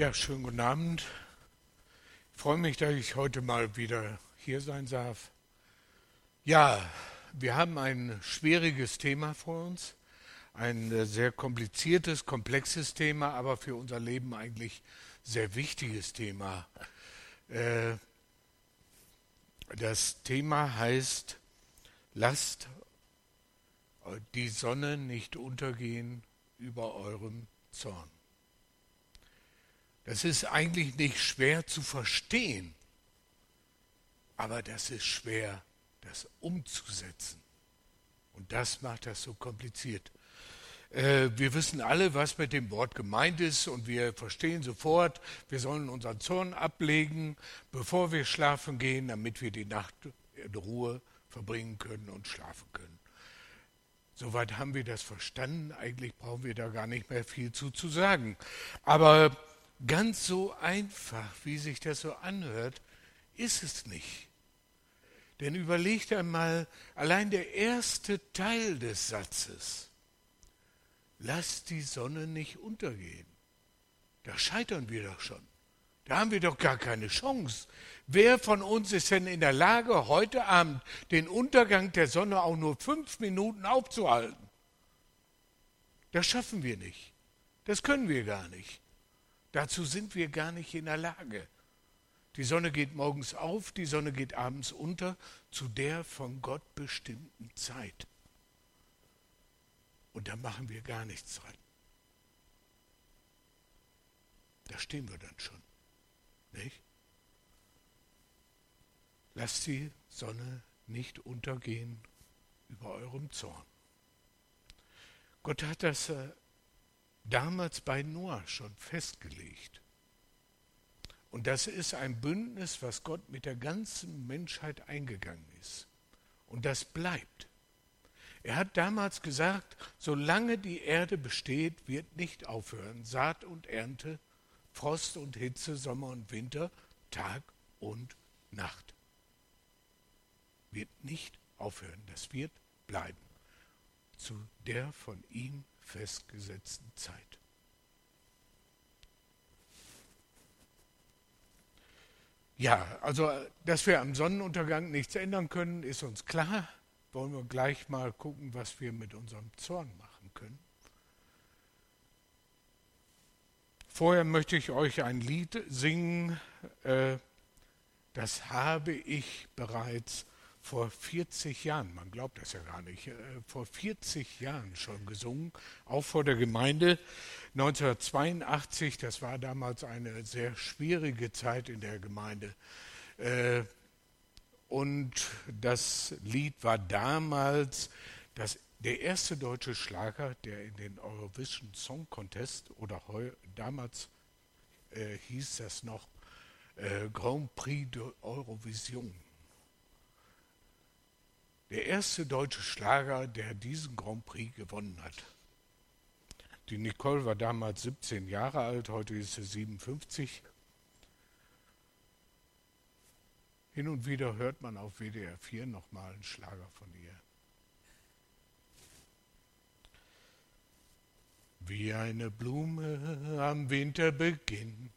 Ja, schönen guten Abend. Ich freue mich, dass ich heute mal wieder hier sein darf. Ja, wir haben ein schwieriges Thema vor uns, ein sehr kompliziertes, komplexes Thema, aber für unser Leben eigentlich sehr wichtiges Thema. Äh, das Thema heißt, lasst die Sonne nicht untergehen über eurem Zorn. Das ist eigentlich nicht schwer zu verstehen, aber das ist schwer, das umzusetzen. Und das macht das so kompliziert. Äh, wir wissen alle, was mit dem Wort gemeint ist und wir verstehen sofort, wir sollen unseren Zorn ablegen, bevor wir schlafen gehen, damit wir die Nacht in Ruhe verbringen können und schlafen können. Soweit haben wir das verstanden. Eigentlich brauchen wir da gar nicht mehr viel zu, zu sagen. Aber ganz so einfach, wie sich das so anhört, ist es nicht. Denn überlegt einmal allein der erste Teil des Satzes. Lass die Sonne nicht untergehen. Da scheitern wir doch schon. Da haben wir doch gar keine Chance. Wer von uns ist denn in der Lage, heute Abend den Untergang der Sonne auch nur fünf Minuten aufzuhalten? Das schaffen wir nicht. Das können wir gar nicht. Dazu sind wir gar nicht in der Lage. Die Sonne geht morgens auf, die Sonne geht abends unter, zu der von Gott bestimmten Zeit. Und da machen wir gar nichts dran. Da stehen wir dann schon. Nicht? Lasst die Sonne nicht untergehen über eurem Zorn. Gott hat das äh, damals bei Noah schon festgelegt. Und das ist ein Bündnis, was Gott mit der ganzen Menschheit eingegangen ist. Und das bleibt. Er hat damals gesagt, solange die Erde besteht, wird nicht aufhören Saat und Ernte, Frost und Hitze, Sommer und Winter, Tag und Nacht. Wird nicht aufhören, das wird bleiben. Zu der von ihm festgesetzten Zeit. Ja, also, dass wir am Sonnenuntergang nichts ändern können, ist uns klar. Wollen wir gleich mal gucken, was wir mit unserem Zorn machen können. Vorher möchte ich euch ein Lied singen, äh, das habe ich bereits vor 40 Jahren, man glaubt das ja gar nicht, äh, vor 40 Jahren schon gesungen, auch vor der Gemeinde. 1982, das war damals eine sehr schwierige Zeit in der Gemeinde. Äh, und das Lied war damals das, der erste deutsche Schlager, der in den Eurovision Song Contest oder heu, damals äh, hieß das noch äh, Grand Prix de Eurovision der erste deutsche Schlager, der diesen Grand Prix gewonnen hat. Die Nicole war damals 17 Jahre alt, heute ist sie 57. Hin und wieder hört man auf WDR 4 nochmal einen Schlager von ihr. Wie eine Blume am Winterbeginn,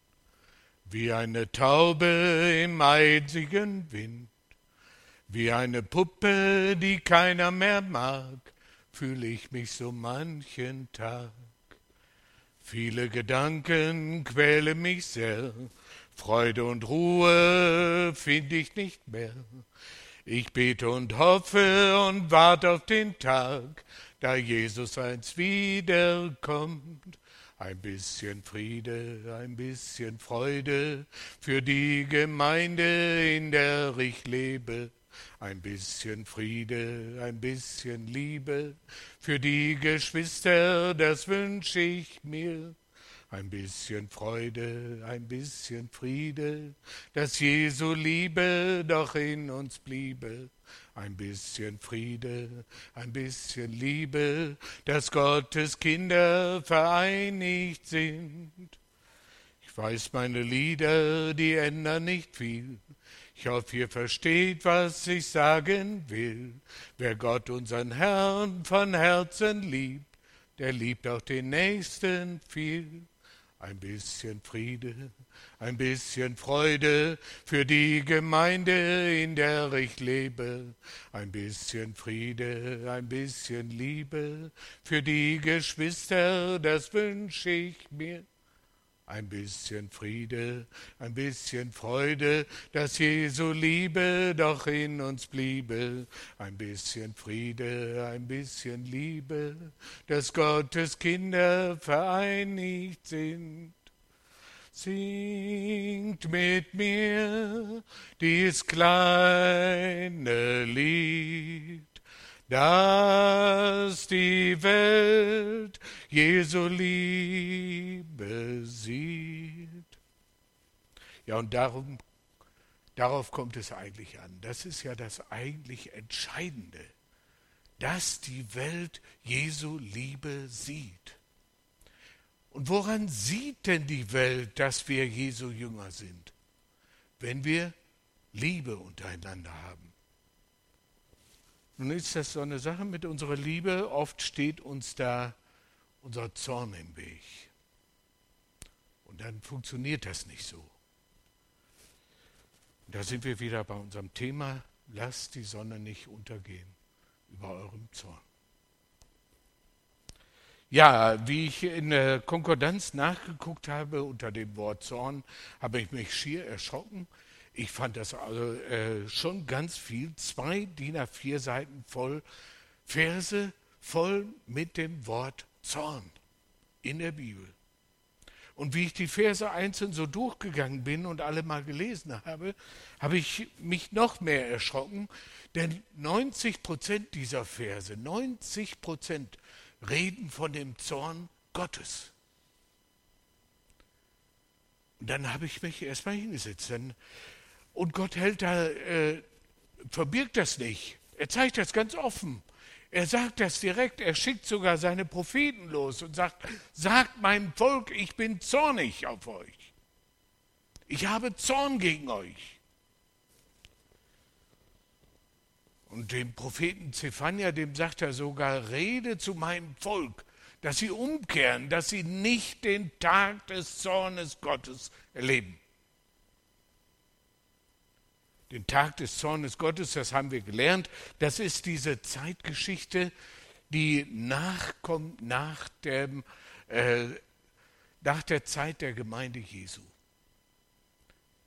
wie eine Taube im eisigen Wind, wie eine Puppe, die keiner mehr mag, fühle ich mich so manchen Tag. Viele Gedanken quälen mich sehr, Freude und Ruhe finde ich nicht mehr. Ich bete und hoffe und warte auf den Tag, da Jesus einst wiederkommt. Ein bisschen Friede, ein bisschen Freude für die Gemeinde, in der ich lebe. Ein bisschen Friede, ein bisschen Liebe für die Geschwister, das wünsche ich mir. Ein bisschen Freude, ein bisschen Friede, dass Jesu Liebe doch in uns bliebe. Ein bisschen Friede, ein bisschen Liebe, dass Gottes Kinder vereinigt sind. Ich weiß, meine Lieder, die ändern nicht viel. Ich hoffe, ihr versteht, was ich sagen will. Wer Gott, unseren Herrn, von Herzen liebt, der liebt auch den Nächsten viel. ein bisschen Friede, ein bisschen Freude für die Gemeinde, in der ich lebe, ein bisschen Friede, ein bisschen Liebe für die Geschwister, das wünsche ich mir. Ein bisschen Friede, ein bisschen Freude, dass Jesu Liebe doch in uns bliebe. Ein bisschen Friede, ein bisschen Liebe, dass Gottes Kinder vereinigt sind. Singt mit mir dies kleine Lied dass die Welt Jesu Liebe sieht. Ja, und darum, darauf kommt es eigentlich an. Das ist ja das eigentlich Entscheidende, dass die Welt Jesu Liebe sieht. Und woran sieht denn die Welt, dass wir Jesu Jünger sind? Wenn wir Liebe untereinander haben. Nun ist das so eine Sache mit unserer Liebe. Oft steht uns da unser Zorn im Weg. Und dann funktioniert das nicht so. Und da sind wir wieder bei unserem Thema, lasst die Sonne nicht untergehen über eurem Zorn. Ja, wie ich in der Konkordanz nachgeguckt habe unter dem Wort Zorn, habe ich mich schier erschrocken. Ich fand das also äh, schon ganz viel. Zwei DIN A4 Seiten voll Verse voll mit dem Wort Zorn in der Bibel. Und wie ich die Verse einzeln so durchgegangen bin und alle mal gelesen habe, habe ich mich noch mehr erschrocken, denn 90 Prozent dieser Verse, 90 Prozent reden von dem Zorn Gottes. Und dann habe ich mich erstmal hingesetzt. Dann und Gott hält da, äh, verbirgt das nicht. Er zeigt das ganz offen. Er sagt das direkt. Er schickt sogar seine Propheten los und sagt, sagt meinem Volk, ich bin zornig auf euch. Ich habe Zorn gegen euch. Und dem Propheten Zephania, dem sagt er sogar, rede zu meinem Volk, dass sie umkehren, dass sie nicht den Tag des Zornes Gottes erleben. Den Tag des Zornes Gottes, das haben wir gelernt, das ist diese Zeitgeschichte, die nachkommt nach, dem, äh, nach der Zeit der Gemeinde Jesu.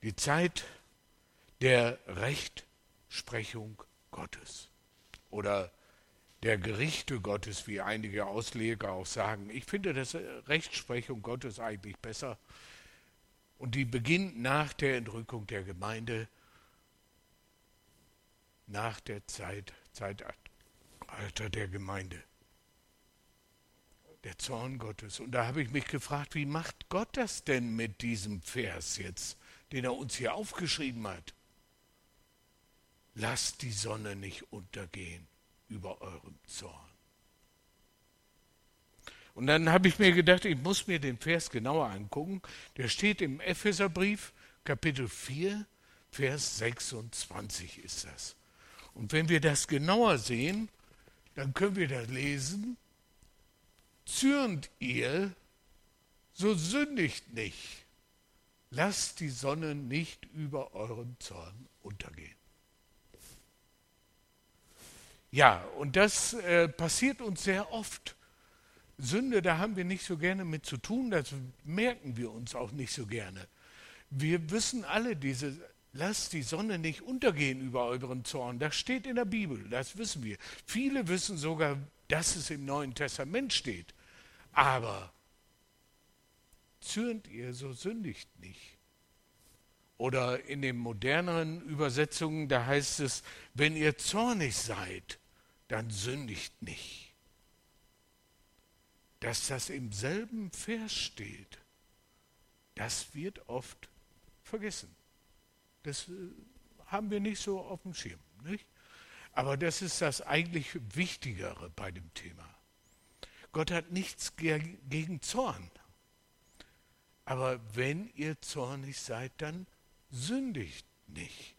Die Zeit der Rechtsprechung Gottes oder der Gerichte Gottes, wie einige Ausleger auch sagen. Ich finde das Rechtsprechung Gottes eigentlich besser. Und die beginnt nach der Entrückung der Gemeinde nach der Zeit, Zeitalter der Gemeinde. Der Zorn Gottes. Und da habe ich mich gefragt, wie macht Gott das denn mit diesem Vers jetzt, den er uns hier aufgeschrieben hat? Lasst die Sonne nicht untergehen über eurem Zorn. Und dann habe ich mir gedacht, ich muss mir den Vers genauer angucken. Der steht im Epheserbrief, Kapitel 4, Vers 26 ist das. Und wenn wir das genauer sehen, dann können wir da lesen, zürnt ihr, so sündigt nicht. Lasst die Sonne nicht über euren Zorn untergehen. Ja, und das äh, passiert uns sehr oft. Sünde, da haben wir nicht so gerne mit zu tun, das merken wir uns auch nicht so gerne. Wir wissen alle diese lasst die Sonne nicht untergehen über euren Zorn. Das steht in der Bibel, das wissen wir. Viele wissen sogar, dass es im Neuen Testament steht. Aber zürnt ihr, so sündigt nicht. Oder in den moderneren Übersetzungen, da heißt es, wenn ihr zornig seid, dann sündigt nicht. Dass das im selben Vers steht, das wird oft vergessen. Das äh, haben wir nicht so auf dem Schirm. Nicht? Aber das ist das eigentlich Wichtigere bei dem Thema. Gott hat nichts gegen Zorn. Aber wenn ihr zornig seid, dann sündigt nicht.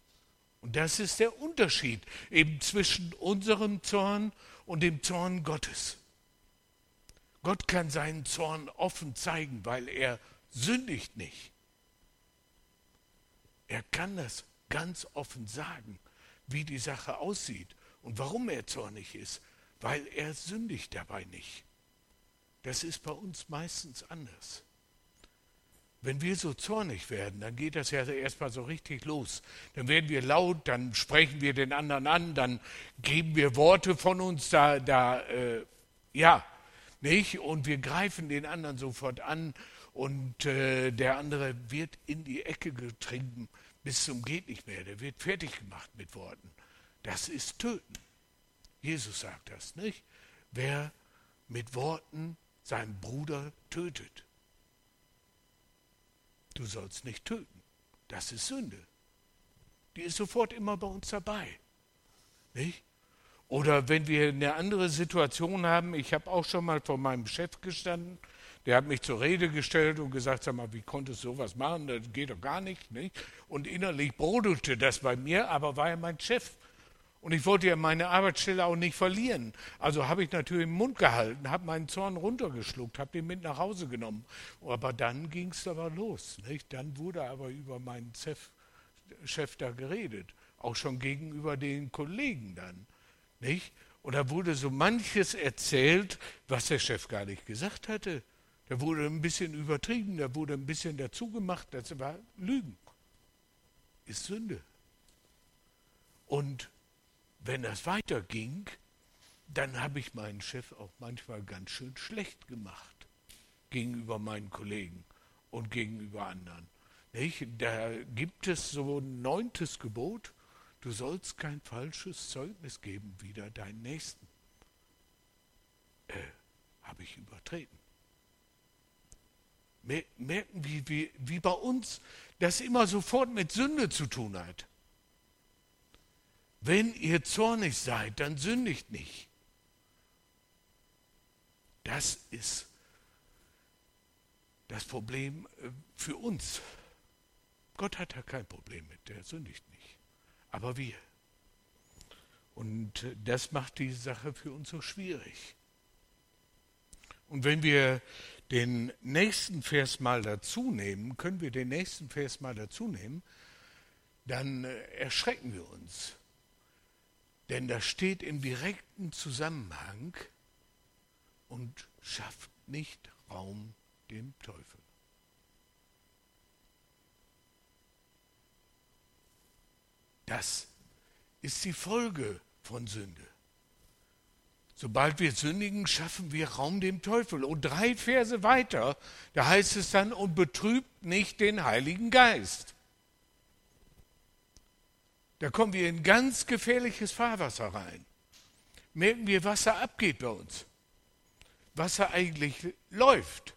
Und das ist der Unterschied eben zwischen unserem Zorn und dem Zorn Gottes. Gott kann seinen Zorn offen zeigen, weil er sündigt nicht. Er kann das ganz offen sagen, wie die Sache aussieht und warum er zornig ist, weil er sündigt dabei nicht. Das ist bei uns meistens anders. Wenn wir so zornig werden, dann geht das ja erstmal so richtig los. Dann werden wir laut, dann sprechen wir den anderen an, dann geben wir Worte von uns da, da äh, ja, nicht? Und wir greifen den anderen sofort an und äh, der andere wird in die Ecke getrieben bis zum geht nicht mehr. Der wird fertig gemacht mit Worten. Das ist Töten. Jesus sagt das, nicht? Wer mit Worten seinen Bruder tötet. Du sollst nicht töten. Das ist Sünde. Die ist sofort immer bei uns dabei. Nicht? Oder wenn wir eine andere Situation haben, ich habe auch schon mal vor meinem Chef gestanden, der hat mich zur Rede gestellt und gesagt, sag mal, wie konntest du sowas machen? Das geht doch gar nicht. nicht? Und innerlich brodelte das bei mir, aber war ja mein Chef. Und ich wollte ja meine Arbeitsstelle auch nicht verlieren. Also habe ich natürlich den Mund gehalten, habe meinen Zorn runtergeschluckt, habe den mit nach Hause genommen. Aber dann ging es aber los. Nicht? Dann wurde aber über meinen Chef, Chef da geredet. Auch schon gegenüber den Kollegen dann. Nicht? Und da wurde so manches erzählt, was der Chef gar nicht gesagt hatte. Da wurde ein bisschen übertrieben, da wurde ein bisschen dazu gemacht, das war Lügen. Ist Sünde. Und wenn das weiterging, dann habe ich meinen Chef auch manchmal ganz schön schlecht gemacht gegenüber meinen Kollegen und gegenüber anderen. Nicht? Da gibt es so ein neuntes Gebot, du sollst kein falsches Zeugnis geben wider deinen Nächsten. Äh, habe ich übertreten merken, wie, wie, wie bei uns das immer sofort mit Sünde zu tun hat. Wenn ihr zornig seid, dann sündigt nicht. Das ist das Problem äh, für uns. Gott hat da kein Problem mit, der sündigt nicht. Aber wir. Und äh, das macht die Sache für uns so schwierig. Und wenn wir den nächsten Vers mal dazu nehmen, können wir den nächsten Vers mal dazu nehmen, dann äh, erschrecken wir uns. Denn das steht im direkten Zusammenhang und schafft nicht Raum dem Teufel. Das ist die Folge von Sünde. Sobald wir sündigen, schaffen wir Raum dem Teufel. Und drei Verse weiter, da heißt es dann, und betrübt nicht den Heiligen Geist. Da kommen wir in ganz gefährliches Fahrwasser rein. Merken wir, was da abgeht bei uns. Was da eigentlich läuft.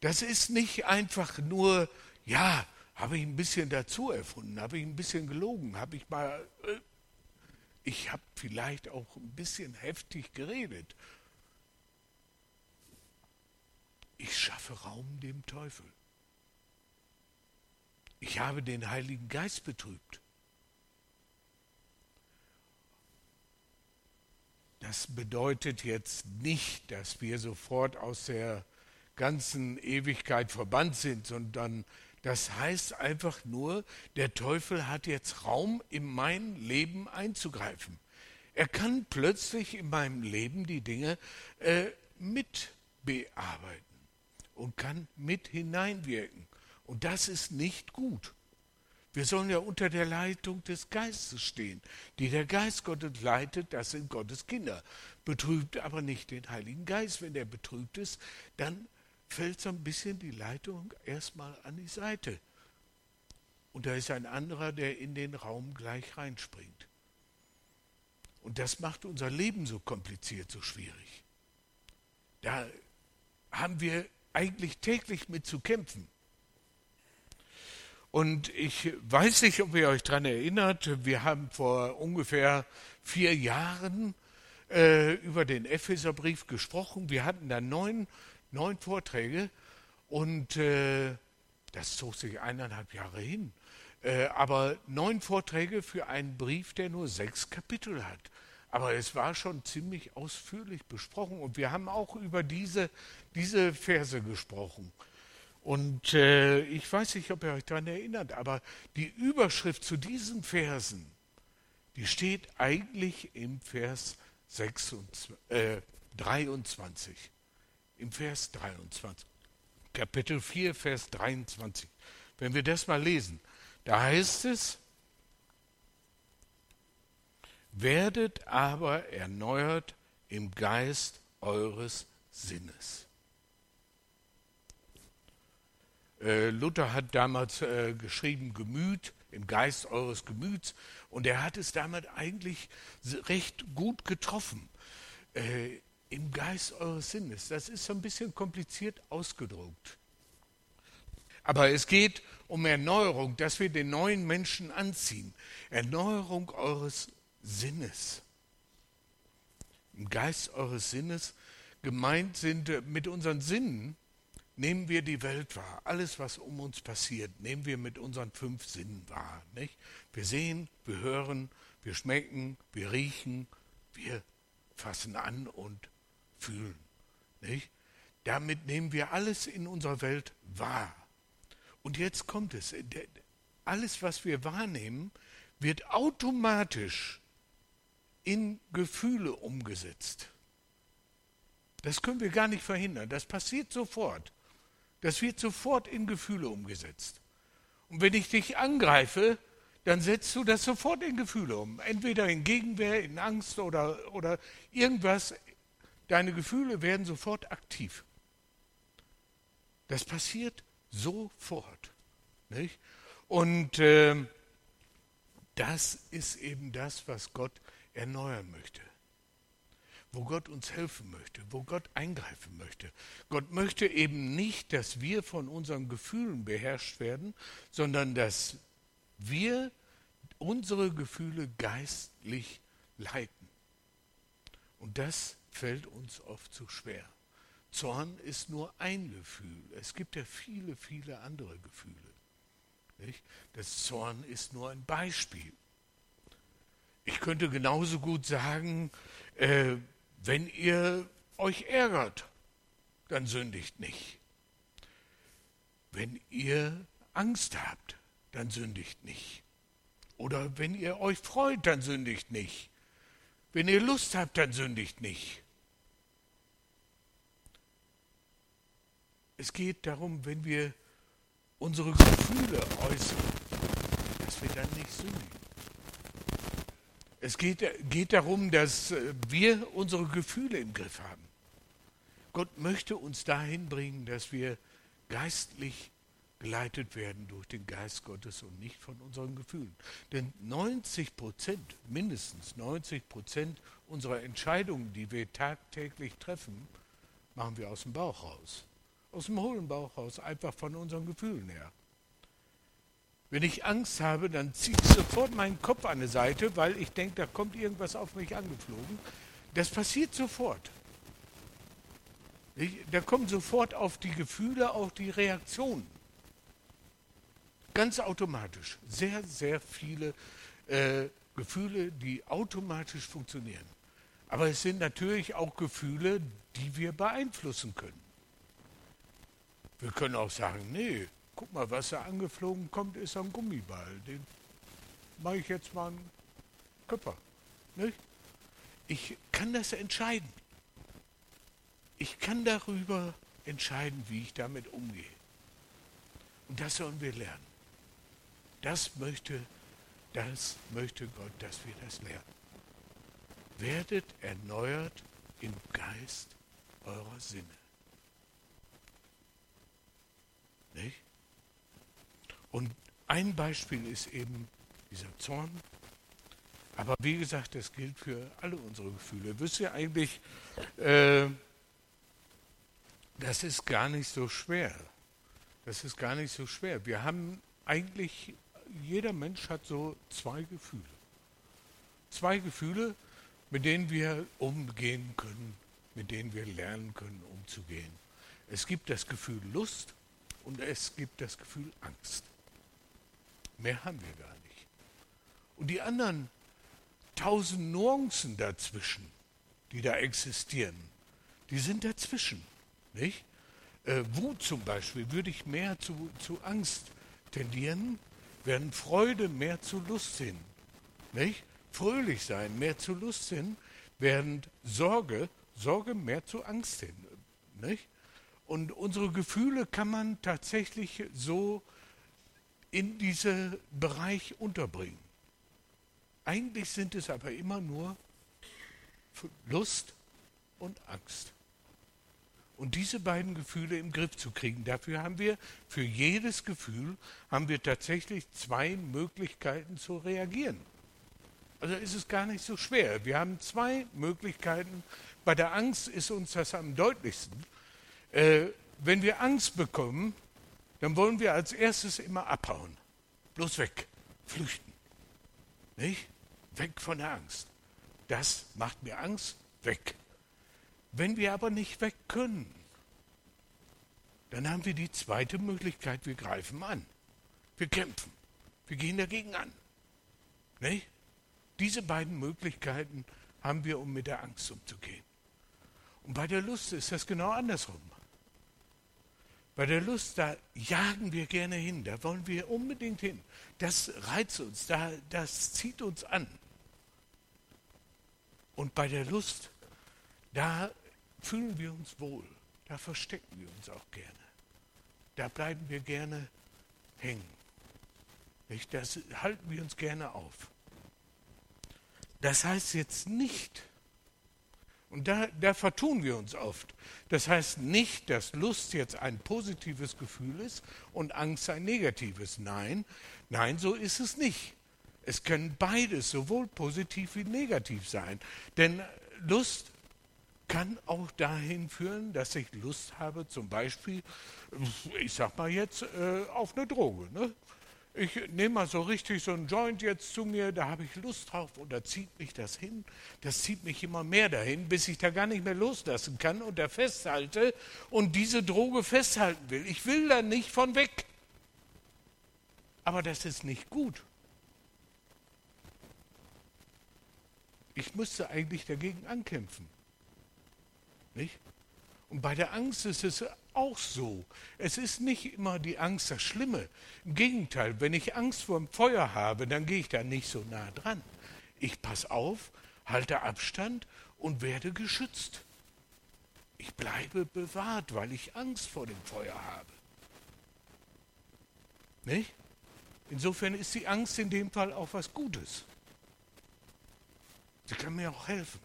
Das ist nicht einfach nur, ja, habe ich ein bisschen dazu erfunden, habe ich ein bisschen gelogen, habe ich mal äh, ich habe vielleicht auch ein bisschen heftig geredet. Ich schaffe Raum dem Teufel. Ich habe den Heiligen Geist betrübt. Das bedeutet jetzt nicht, dass wir sofort aus der ganzen Ewigkeit verbannt sind, sondern das heißt einfach nur, der Teufel hat jetzt Raum, in mein Leben einzugreifen. Er kann plötzlich in meinem Leben die Dinge äh, mit bearbeiten und kann mit hineinwirken. Und das ist nicht gut. Wir sollen ja unter der Leitung des Geistes stehen. Die der Geist Gottes leitet, das sind Gottes Kinder. Betrübt aber nicht den Heiligen Geist. Wenn er betrübt ist, dann fällt so ein bisschen die Leitung erstmal an die Seite. Und da ist ein anderer, der in den Raum gleich reinspringt. Und das macht unser Leben so kompliziert, so schwierig. Da haben wir eigentlich täglich mit zu kämpfen. Und ich weiß nicht, ob ihr euch daran erinnert, wir haben vor ungefähr vier Jahren äh, über den Epheserbrief gesprochen. Wir hatten da neun neun Vorträge und äh, das zog sich eineinhalb Jahre hin. Äh, aber neun Vorträge für einen Brief, der nur sechs Kapitel hat. Aber es war schon ziemlich ausführlich besprochen und wir haben auch über diese, diese Verse gesprochen. Und äh, ich weiß nicht, ob ihr euch daran erinnert, aber die Überschrift zu diesen Versen, die steht eigentlich im Vers 26, äh, 23. Im Vers 23. Kapitel 4, Vers 23. Wenn wir das mal lesen, da heißt es, werdet aber erneuert im Geist eures Sinnes. Äh, Luther hat damals äh, geschrieben, Gemüt, im Geist eures Gemüts, und er hat es damit eigentlich recht gut getroffen. Äh, Im Geist eures Sinnes. Das ist so ein bisschen kompliziert ausgedruckt. Aber es geht um Erneuerung, dass wir den neuen Menschen anziehen. Erneuerung eures Sinnes. Im Geist eures Sinnes gemeint sind äh, mit unseren Sinnen nehmen wir die Welt wahr. Alles, was um uns passiert, nehmen wir mit unseren fünf Sinnen wahr. Nicht? Wir sehen, wir hören, wir schmecken, wir riechen, wir fassen an und fühlen. Nicht? Damit nehmen wir alles in unserer Welt wahr. Und jetzt kommt es. Alles, was wir wahrnehmen, wird automatisch in Gefühle umgesetzt. Das können wir gar nicht verhindern. Das passiert sofort. Das wird sofort in Gefühle umgesetzt. Und wenn ich dich angreife, dann setzt du das sofort in Gefühle um. Entweder in Gegenwehr, in Angst oder, oder irgendwas. Deine Gefühle werden sofort aktiv. Das passiert sofort. Nicht? Und äh, das ist eben das, was Gott erneuern möchte wo Gott uns helfen möchte, wo Gott eingreifen möchte. Gott möchte eben nicht, dass wir von unseren Gefühlen beherrscht werden, sondern dass wir unsere Gefühle geistlich leiten. Und das fällt uns oft zu schwer. Zorn ist nur ein Gefühl. Es gibt ja viele, viele andere Gefühle. Nicht? Das Zorn ist nur ein Beispiel. Ich könnte genauso gut sagen, äh, wenn ihr euch ärgert, dann sündigt nicht. Wenn ihr Angst habt, dann sündigt nicht. Oder wenn ihr euch freut, dann sündigt nicht. Wenn ihr Lust habt, dann sündigt nicht. Es geht darum, wenn wir unsere Gefühle äußern, dass wir dann nicht sündigen. Es geht, geht darum, dass äh, wir unsere Gefühle im Griff haben. Gott möchte uns dahin bringen, dass wir geistlich geleitet werden durch den Geist Gottes und nicht von unseren Gefühlen. Denn 90 Prozent, mindestens 90 Prozent unserer Entscheidungen, die wir tagtäglich treffen, machen wir aus dem Bauch raus. Aus dem hohlen Bauch raus, einfach von unseren Gefühlen her. Wenn ich Angst habe, dann ziehe ich sofort meinen Kopf an die Seite, weil ich denke, da kommt irgendwas auf mich angeflogen. Das passiert sofort. Da kommen sofort auf die Gefühle auch die Reaktionen. Ganz automatisch. Sehr, sehr viele äh, Gefühle, die automatisch funktionieren. Aber es sind natürlich auch Gefühle, die wir beeinflussen können. Wir können auch sagen, nee, guck mal, was da angeflogen kommt, ist ein Gummiball. Den mache ich jetzt mal einen Köpfer. Nicht? Ich kann das entscheiden. Ich kann darüber entscheiden, wie ich damit umgehe. Und das sollen wir lernen. Das möchte, das möchte Gott, dass wir das lernen. Werdet erneuert im Geist eurer Sinne. Nicht? Und ein Beispiel ist eben dieser Zorn. Aber wie gesagt, das gilt für alle unsere Gefühle. Wisst ihr eigentlich, äh, das ist gar nicht so schwer. Das ist gar nicht so schwer. Wir haben eigentlich, jeder Mensch hat so zwei Gefühle. Zwei Gefühle, mit denen wir umgehen können, mit denen wir lernen können, umzugehen. Es gibt das Gefühl Lust und es gibt das Gefühl Angst. Mehr haben wir gar nicht. Und die anderen tausend Nuancen dazwischen, die da existieren, die sind dazwischen. Nicht? äh, Wut zum Beispiel, würde ich mehr zu, zu Angst tendieren, während Freude mehr zu Lust hin. Nicht? Fröhlich sein mehr zu Lust hin, während Sorge, Sorge mehr zu Angst hin. Nicht? Und unsere Gefühle kann man tatsächlich so in diesen Bereich unterbringen. Eigentlich sind es aber immer nur Lust und Angst. Und diese beiden Gefühle im Griff zu kriegen, dafür haben wir, für jedes Gefühl, haben wir tatsächlich zwei Möglichkeiten zu reagieren. Also ist es gar nicht so schwer. Wir haben zwei Möglichkeiten. Bei der Angst ist uns das am deutlichsten. Äh, wenn wir Angst bekommen, dann wollen wir als erstes immer abhauen. Bloß weg, flüchten. Nicht? Weg von der Angst. Das macht mir Angst, weg. Wenn wir aber nicht weg können, dann haben wir die zweite Möglichkeit, wir greifen an. Wir kämpfen. Wir gehen dagegen an. Nicht? Diese beiden Möglichkeiten haben wir, um mit der Angst umzugehen. Und bei der Lust ist das genau andersrum. Bei der Lust, da jagen wir gerne hin, da wollen wir unbedingt hin. Das reizt uns, da, das zieht uns an. Und bei der Lust, da fühlen wir uns wohl, da verstecken wir uns auch gerne. Da bleiben wir gerne hängen. Nicht? Das halten wir uns gerne auf. Das heißt jetzt nicht, und da, da vertun wir uns oft. Das heißt nicht, dass Lust jetzt ein positives Gefühl ist und Angst ein negatives. Nein, nein, so ist es nicht. Es können beides sowohl positiv wie negativ sein. Denn Lust kann auch dahin führen, dass ich Lust habe, zum Beispiel, ich sag mal jetzt, äh, auf eine Droge. Ne? Ich nehme mal so richtig so einen Joint jetzt zu mir, da habe ich Lust drauf und da zieht mich das hin. Das zieht mich immer mehr dahin, bis ich da gar nicht mehr loslassen kann und da festhalte und diese Droge festhalten will. Ich will da nicht von weg. Aber das ist nicht gut. Ich müsste eigentlich dagegen ankämpfen. Nicht? Und bei der Angst ist es auch so. Es ist nicht immer die Angst das Schlimme. Im Gegenteil, wenn ich Angst vor dem Feuer habe, dann gehe ich da nicht so nah dran. Ich passe auf, halte Abstand und werde geschützt. Ich bleibe bewahrt, weil ich Angst vor dem Feuer habe. Nicht? Insofern ist die Angst in dem Fall auch was Gutes. Sie kann mir auch helfen.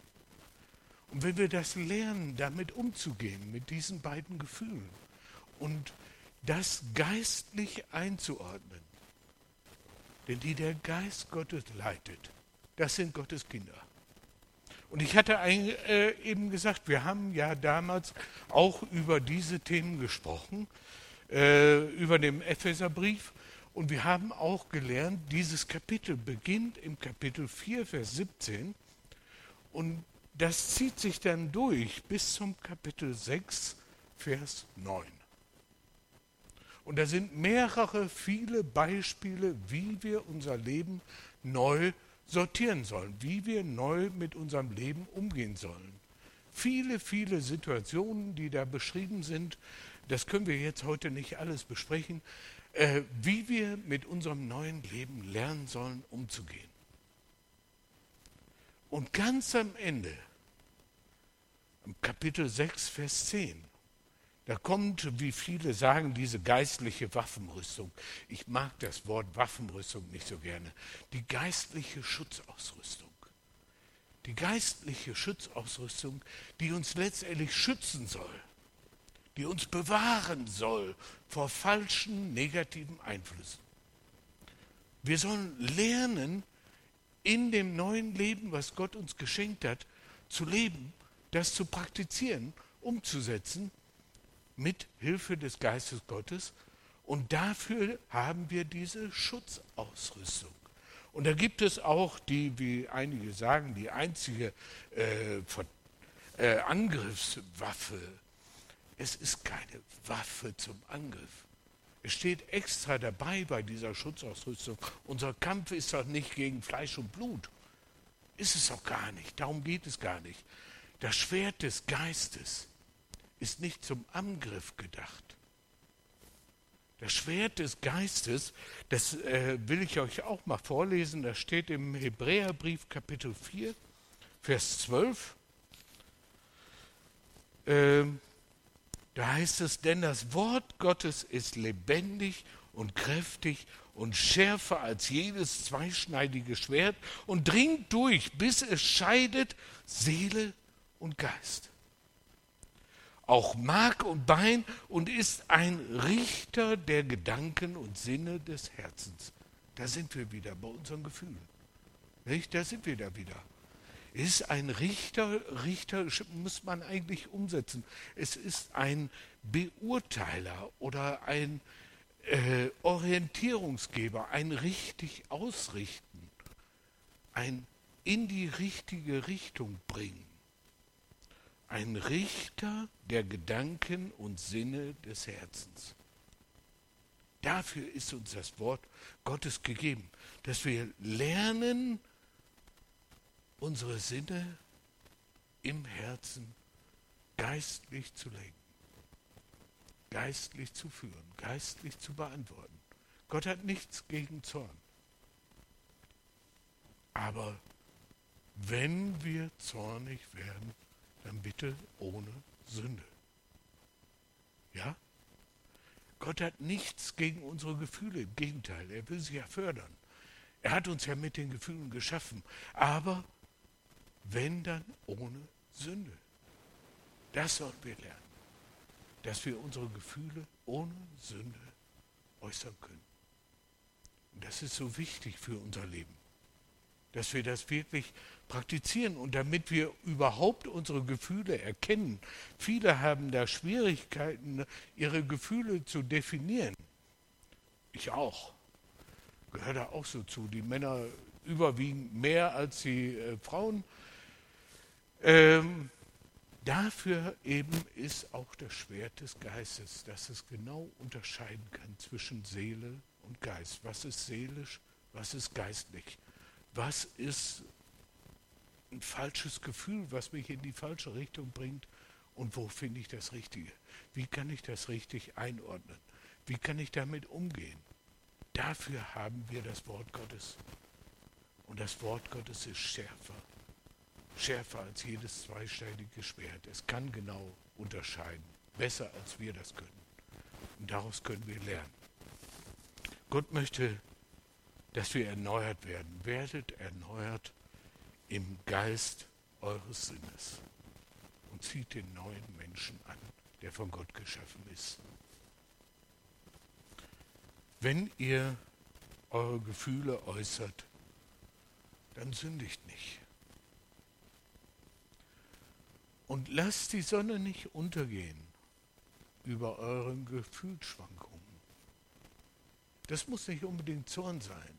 Und wenn wir das lernen, damit umzugehen, mit diesen beiden Gefühlen und das geistlich einzuordnen, denn die der Geist Gottes leitet, das sind Gottes Kinder. Und ich hatte ein, äh, eben gesagt, wir haben ja damals auch über diese Themen gesprochen, äh, über den Epheserbrief. Und wir haben auch gelernt, dieses Kapitel beginnt im Kapitel 4, Vers 17. Und das zieht sich dann durch bis zum Kapitel 6, Vers 9. Und da sind mehrere, viele Beispiele, wie wir unser Leben neu sortieren sollen, wie wir neu mit unserem Leben umgehen sollen. Viele, viele Situationen, die da beschrieben sind, das können wir jetzt heute nicht alles besprechen, äh, wie wir mit unserem neuen Leben lernen sollen, umzugehen. Und ganz am Ende Kapitel 6, Vers 10. Da kommt, wie viele sagen, diese geistliche Waffenrüstung. Ich mag das Wort Waffenrüstung nicht so gerne. Die geistliche Schutzausrüstung. Die geistliche Schutzausrüstung, die uns letztendlich schützen soll, die uns bewahren soll vor falschen negativen Einflüssen. Wir sollen lernen, in dem neuen Leben, was Gott uns geschenkt hat, zu leben das zu praktizieren, umzusetzen mit Hilfe des Geistes Gottes. Und dafür haben wir diese Schutzausrüstung. Und da gibt es auch die, wie einige sagen, die einzige äh, äh, Angriffswaffe. Es ist keine Waffe zum Angriff. Es steht extra dabei bei dieser Schutzausrüstung. Unser Kampf ist doch nicht gegen Fleisch und Blut. Ist es auch gar nicht. Darum geht es gar nicht. Das Schwert des Geistes ist nicht zum Angriff gedacht. Das Schwert des Geistes, das äh, will ich euch auch mal vorlesen, das steht im Hebräerbrief Kapitel 4, Vers 12. Ähm, da heißt es, denn das Wort Gottes ist lebendig und kräftig und schärfer als jedes zweischneidige Schwert und dringt durch, bis es scheidet Seele und Geist. Auch Mark und Bein und ist ein Richter der Gedanken und Sinne des Herzens. Da sind wir wieder bei unseren Gefühlen. Nicht? Da sind wir da wieder. Ist ein Richter, Richter muss man eigentlich umsetzen. Es ist ein Beurteiler oder ein äh, Orientierungsgeber, ein richtig ausrichten, ein in die richtige Richtung bringen. Ein Richter der Gedanken und Sinne des Herzens. Dafür ist uns das Wort Gottes gegeben, dass wir lernen, unsere Sinne im Herzen geistlich zu lenken geistlich zu führen, geistlich zu beantworten. Gott hat nichts gegen Zorn. Aber wenn wir zornig werden, dann bitte ohne Sünde. Ja? Gott hat nichts gegen unsere Gefühle, im Gegenteil, er will sie ja fördern. Er hat uns ja mit den Gefühlen geschaffen, aber wenn dann ohne Sünde. Das sollen wir lernen dass wir unsere Gefühle ohne Sünde äußern können. Und das ist so wichtig für unser Leben, dass wir das wirklich praktizieren und damit wir überhaupt unsere Gefühle erkennen. Viele haben da Schwierigkeiten, ihre Gefühle zu definieren. Ich auch. Gehört da auch so zu. Die Männer überwiegen mehr als die äh, Frauen. Ähm, Dafür eben ist auch das Schwert des Geistes, dass es genau unterscheiden kann zwischen Seele und Geist. Was ist seelisch, was ist geistlich? Was ist ein falsches Gefühl, was mich in die falsche Richtung bringt? Und wo finde ich das Richtige? Wie kann ich das richtig einordnen? Wie kann ich damit umgehen? Dafür haben wir das Wort Gottes. Und das Wort Gottes ist schärfer schärfer als jedes zweischneidige Schwert. Es kann genau unterscheiden, besser als wir das können. Und daraus können wir lernen. Gott möchte, dass wir erneuert werden. Werdet erneuert im Geist eures Sinnes und zieht den neuen Menschen an, der von Gott geschaffen ist. Wenn ihr eure Gefühle äußert, dann sündigt nicht. Und lasst die Sonne nicht untergehen über euren Gefühlsschwankungen. Das muss nicht unbedingt Zorn sein.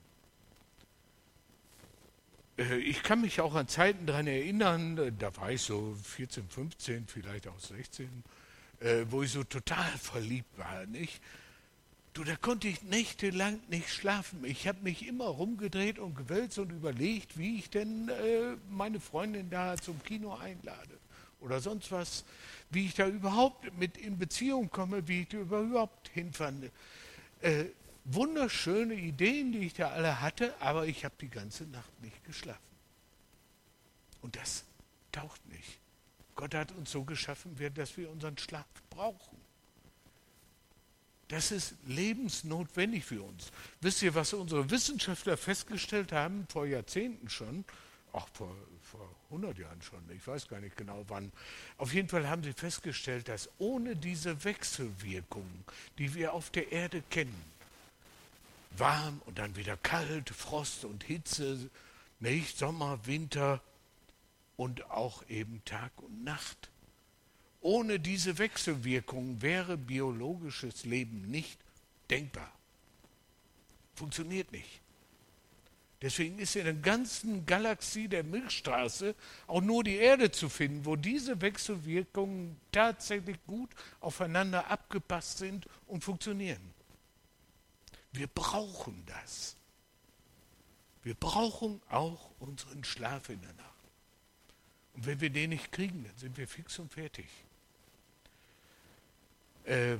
Äh, ich kann mich auch an Zeiten daran erinnern, äh, da war ich so 14, 15, vielleicht auch 16, äh, wo ich so total verliebt war. Nicht? Du, da konnte ich nächtelang nicht schlafen. Ich habe mich immer rumgedreht und gewälzt und überlegt, wie ich denn meine Freundin da zum Kino einlade oder sonst was, wie ich da überhaupt mit in Beziehung komme, wie ich da überhaupt hinfand. Wunderschöne Ideen, die ich da alle hatte, aber ich habe die ganze Nacht nicht geschlafen. Und das taucht nicht. Gott hat uns so geschaffen, dass wir unseren Schlaf brauchen. Das ist lebensnotwendig für uns. Wisst ihr, was unsere Wissenschaftler festgestellt haben vor Jahrzehnten schon? Auch vor, vor 100 Jahren schon, ich weiß gar nicht genau wann. Auf jeden Fall haben sie festgestellt, dass ohne diese Wechselwirkungen, die wir auf der Erde kennen, warm und dann wieder kalt, Frost und Hitze, nicht Sommer, Winter und auch eben Tag und Nacht. Ohne diese Wechselwirkungen wäre biologisches Leben nicht denkbar. Funktioniert nicht. Deswegen ist in der ganzen Galaxie der Milchstraße auch nur die Erde zu finden, wo diese Wechselwirkungen tatsächlich gut aufeinander abgepasst sind und funktionieren. Wir brauchen das. Wir brauchen auch unseren Schlaf in der Nacht. Und wenn wir den nicht kriegen, dann sind wir fix und fertig. Äh,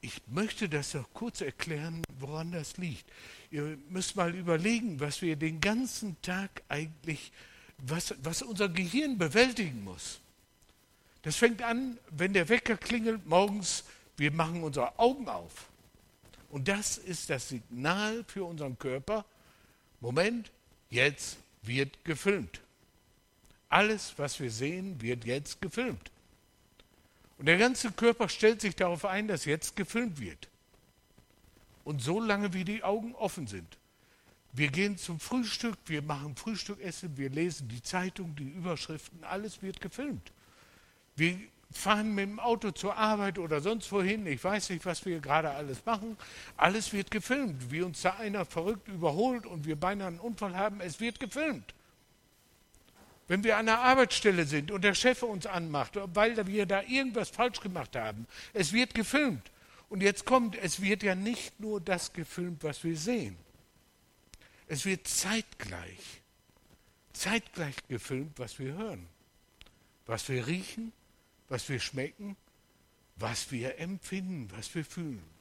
ich möchte das noch kurz erklären, woran das liegt. Ihr müsst mal überlegen, was wir den ganzen Tag eigentlich, was, was unser Gehirn bewältigen muss. Das fängt an, wenn der Wecker klingelt morgens, wir machen unsere Augen auf. Und das ist das Signal für unseren Körper. Moment, jetzt wird gefilmt. Alles, was wir sehen, wird jetzt gefilmt. Und der ganze Körper stellt sich darauf ein, dass jetzt gefilmt wird. Und so lange, wie die Augen offen sind. Wir gehen zum Frühstück, wir machen Frühstückessen, wir lesen die Zeitung, die Überschriften, alles wird gefilmt. Wir fahren mit dem Auto zur Arbeit oder sonst wohin, ich weiß nicht, was wir gerade alles machen, alles wird gefilmt. Wie uns da einer verrückt überholt und wir beinahe einen Unfall haben, es wird gefilmt. Wenn wir an der Arbeitsstelle sind und der Chef uns anmacht, weil wir da irgendwas falsch gemacht haben, es wird gefilmt. Und jetzt kommt, es wird ja nicht nur das gefilmt, was wir sehen. Es wird zeitgleich, zeitgleich gefilmt, was wir hören, was wir riechen, was wir schmecken, was wir empfinden, was wir fühlen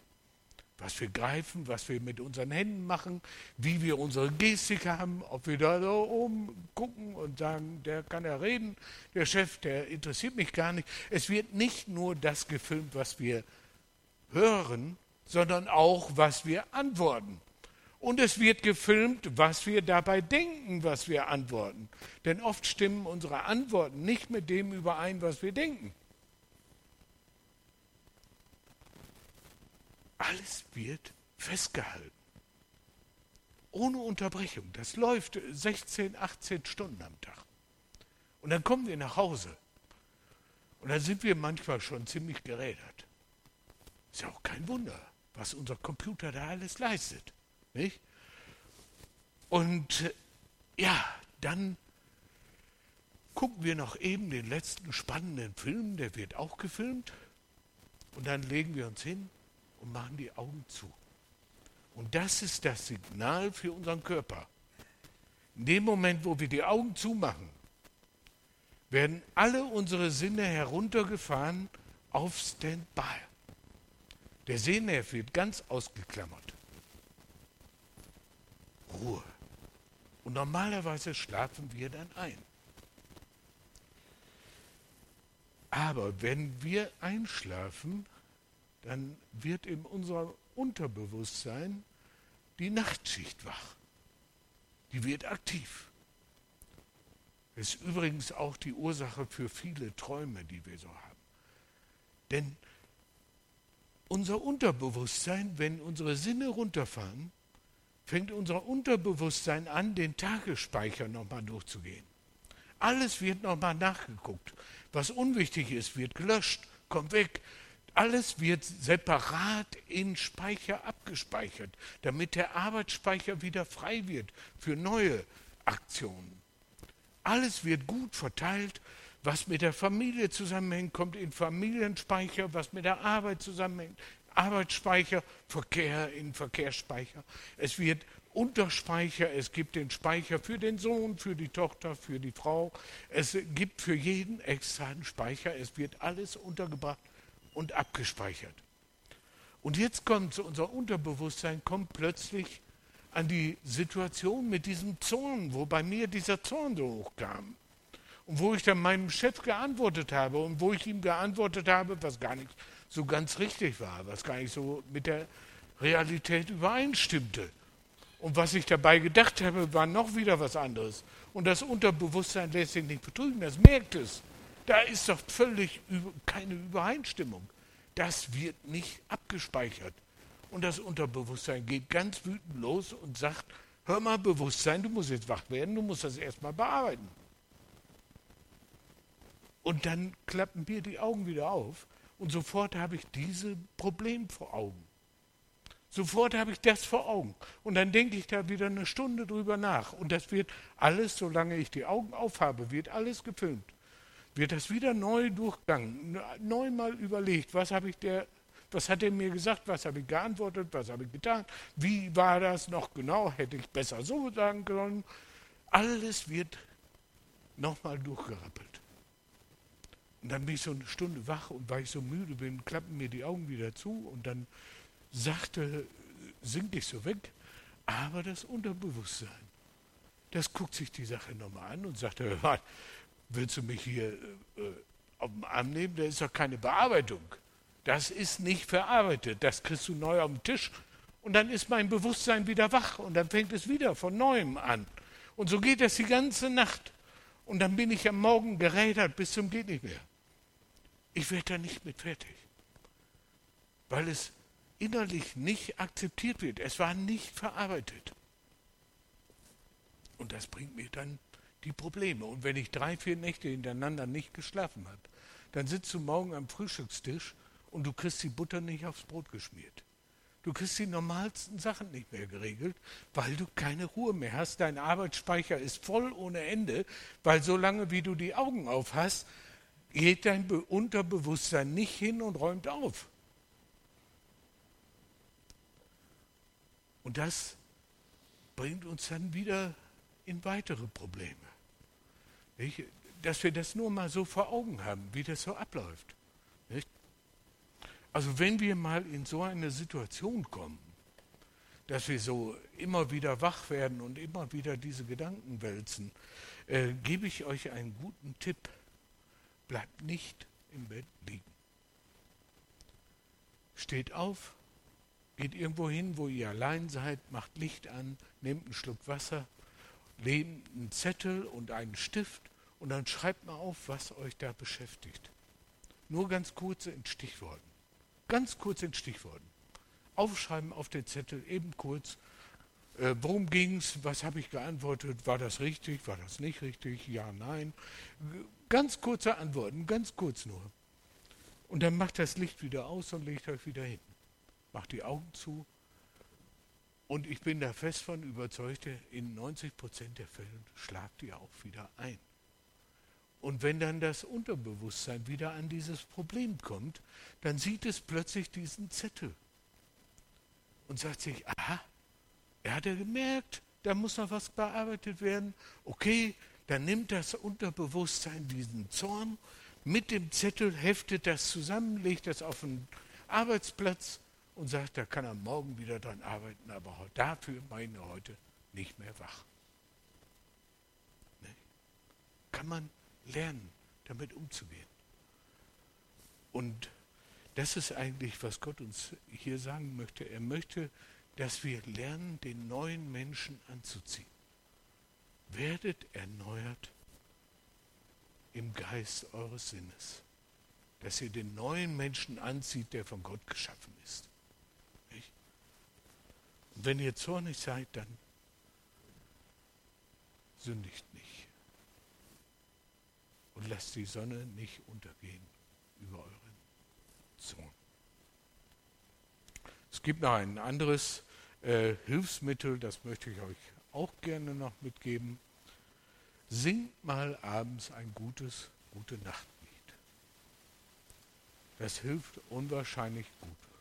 was wir greifen, was wir mit unseren Händen machen, wie wir unsere Gestik haben, ob wir da so oben gucken und sagen, der kann ja reden, der Chef, der interessiert mich gar nicht. Es wird nicht nur das gefilmt, was wir hören, sondern auch, was wir antworten. Und es wird gefilmt, was wir dabei denken, was wir antworten. Denn oft stimmen unsere Antworten nicht mit dem überein, was wir denken. Alles wird festgehalten. Ohne Unterbrechung. Das läuft 16, 18 Stunden am Tag. Und dann kommen wir nach Hause. Und dann sind wir manchmal schon ziemlich gerädert. Ist ja auch kein Wunder, was unser Computer da alles leistet. Nicht? Und ja, dann gucken wir noch eben den letzten spannenden Film, der wird auch gefilmt. Und dann legen wir uns hin und machen die Augen zu. Und das ist das Signal für unseren Körper. In dem Moment, wo wir die Augen zumachen, werden alle unsere Sinne heruntergefahren auf Standby. Der Sehnerv wird ganz ausgeklammert. Ruhe. Und normalerweise schlafen wir dann ein. Aber wenn wir einschlafen, dann wird in unserem Unterbewusstsein die Nachtschicht wach. Die wird aktiv. Das ist übrigens auch die Ursache für viele Träume, die wir so haben. Denn unser Unterbewusstsein, wenn unsere Sinne runterfahren, fängt unser Unterbewusstsein an, den Tagesspeicher nochmal durchzugehen. Alles wird nochmal nachgeguckt. Was unwichtig ist, wird gelöscht, kommt weg. Alles wird separat in Speicher abgespeichert, damit der Arbeitsspeicher wieder frei wird für neue Aktionen. Alles wird gut verteilt. Was mit der Familie zusammenhängt, kommt in Familienspeicher. Was mit der Arbeit zusammenhängt, Arbeitsspeicher, Verkehr in Verkehrsspeicher. Es wird Unterspeicher, es gibt den Speicher für den Sohn, für die Tochter, für die Frau. Es gibt für jeden extra einen Speicher. Es wird alles untergebracht und abgespeichert. Und jetzt kommt unser Unterbewusstsein, kommt plötzlich an die Situation mit diesem Zorn, wo bei mir dieser Zorn so hochkam. Und wo ich dann meinem Chef geantwortet habe und wo ich ihm geantwortet habe, was gar nicht so ganz richtig war, was gar nicht so mit der Realität übereinstimmte. Und was ich dabei gedacht habe, war noch wieder was anderes. Und das Unterbewusstsein lässt sich nicht betrügen, das merkt es. Da ist doch völlig keine Übereinstimmung. Das wird nicht abgespeichert. Und das Unterbewusstsein geht ganz wütend los und sagt, hör mal Bewusstsein, du musst jetzt wach werden, du musst das erstmal bearbeiten. Und dann klappen mir die Augen wieder auf und sofort habe ich dieses Problem vor Augen. Sofort habe ich das vor Augen. Und dann denke ich da wieder eine Stunde drüber nach. Und das wird alles, solange ich die Augen aufhabe, wird alles gefilmt wird das wieder neu durchgegangen, neu mal überlegt, was habe ich der, was hat er mir gesagt, was habe ich geantwortet, was habe ich getan, wie war das noch genau, hätte ich besser so sagen können. Alles wird nochmal durchgerappelt. Und dann bin ich so eine Stunde wach und weil ich so müde bin, klappen mir die Augen wieder zu und dann sagte, sinkt ich so weg. Aber das Unterbewusstsein, das guckt sich die Sache nochmal an und sagt, willst du mich hier äh, auf den Arm nehmen? Da ist doch keine Bearbeitung. Das ist nicht verarbeitet. Das kriegst du neu auf den Tisch. Und dann ist mein Bewusstsein wieder wach und dann fängt es wieder von neuem an. Und so geht das die ganze Nacht. Und dann bin ich am Morgen gerädert bis zum geht nicht mehr. Ich werde da nicht mit fertig. Weil es innerlich nicht akzeptiert wird. Es war nicht verarbeitet. Und das bringt mir dann die Probleme. Und wenn ich drei, vier Nächte hintereinander nicht geschlafen habe, dann sitzt du morgen am Frühstückstisch und du kriegst die Butter nicht aufs Brot geschmiert. Du kriegst die normalsten Sachen nicht mehr geregelt, weil du keine Ruhe mehr hast. Dein Arbeitsspeicher ist voll ohne Ende, weil solange wie du die Augen auf hast, geht dein Unterbewusstsein nicht hin und räumt auf. Und das bringt uns dann wieder in weitere Probleme. Dass wir das nur mal so vor Augen haben, wie das so abläuft. Also wenn wir mal in so eine Situation kommen, dass wir so immer wieder wach werden und immer wieder diese Gedanken wälzen, äh, gebe ich euch einen guten Tipp. Bleibt nicht im Bett liegen. Steht auf, geht irgendwo hin, wo ihr allein seid, macht Licht an, nehmt einen Schluck Wasser, nehmt einen Zettel und einen Stift und dann schreibt mal auf, was euch da beschäftigt. Nur ganz kurz in Stichworten. Ganz kurz in Stichworten. Aufschreiben auf den Zettel, eben kurz. Äh, worum ging es? Was habe ich geantwortet? War das richtig? War das nicht richtig? Ja, nein. Ganz kurze Antworten, ganz kurz nur. Und dann macht das Licht wieder aus und legt euch wieder hin macht die Augen zu. Und ich bin da fest von überzeugt, in 90 Prozent der Fälle schlagt ihr auch wieder ein. Und wenn dann das Unterbewusstsein wieder an dieses Problem kommt, dann sieht es plötzlich diesen Zettel und sagt sich, aha, er hat ja gemerkt, da muss noch was bearbeitet werden. Okay, dann nimmt das Unterbewusstsein diesen Zorn mit dem Zettel, heftet das zusammen, legt das auf den Arbeitsplatz und sagt, da kann er morgen wieder dran arbeiten, aber dafür meine heute nicht mehr wach. Ne? Kann man lernen, damit umzugehen. Und das ist eigentlich, was Gott uns hier sagen möchte. Er möchte, dass wir lernen, den neuen Menschen anzuziehen. Werdet erneuert im Geist eures Sinnes. Dass ihr den neuen Menschen anzieht, der von Gott geschaffen ist. Und wenn ihr zornig seid, dann sündigt nicht. Und lasst die Sonne nicht untergehen über euren Zorn. Es gibt noch ein anderes äh, Hilfsmittel, das möchte ich euch auch gerne noch mitgeben. Singt mal abends ein gutes, gute Nachtlied. Das hilft unwahrscheinlich gut.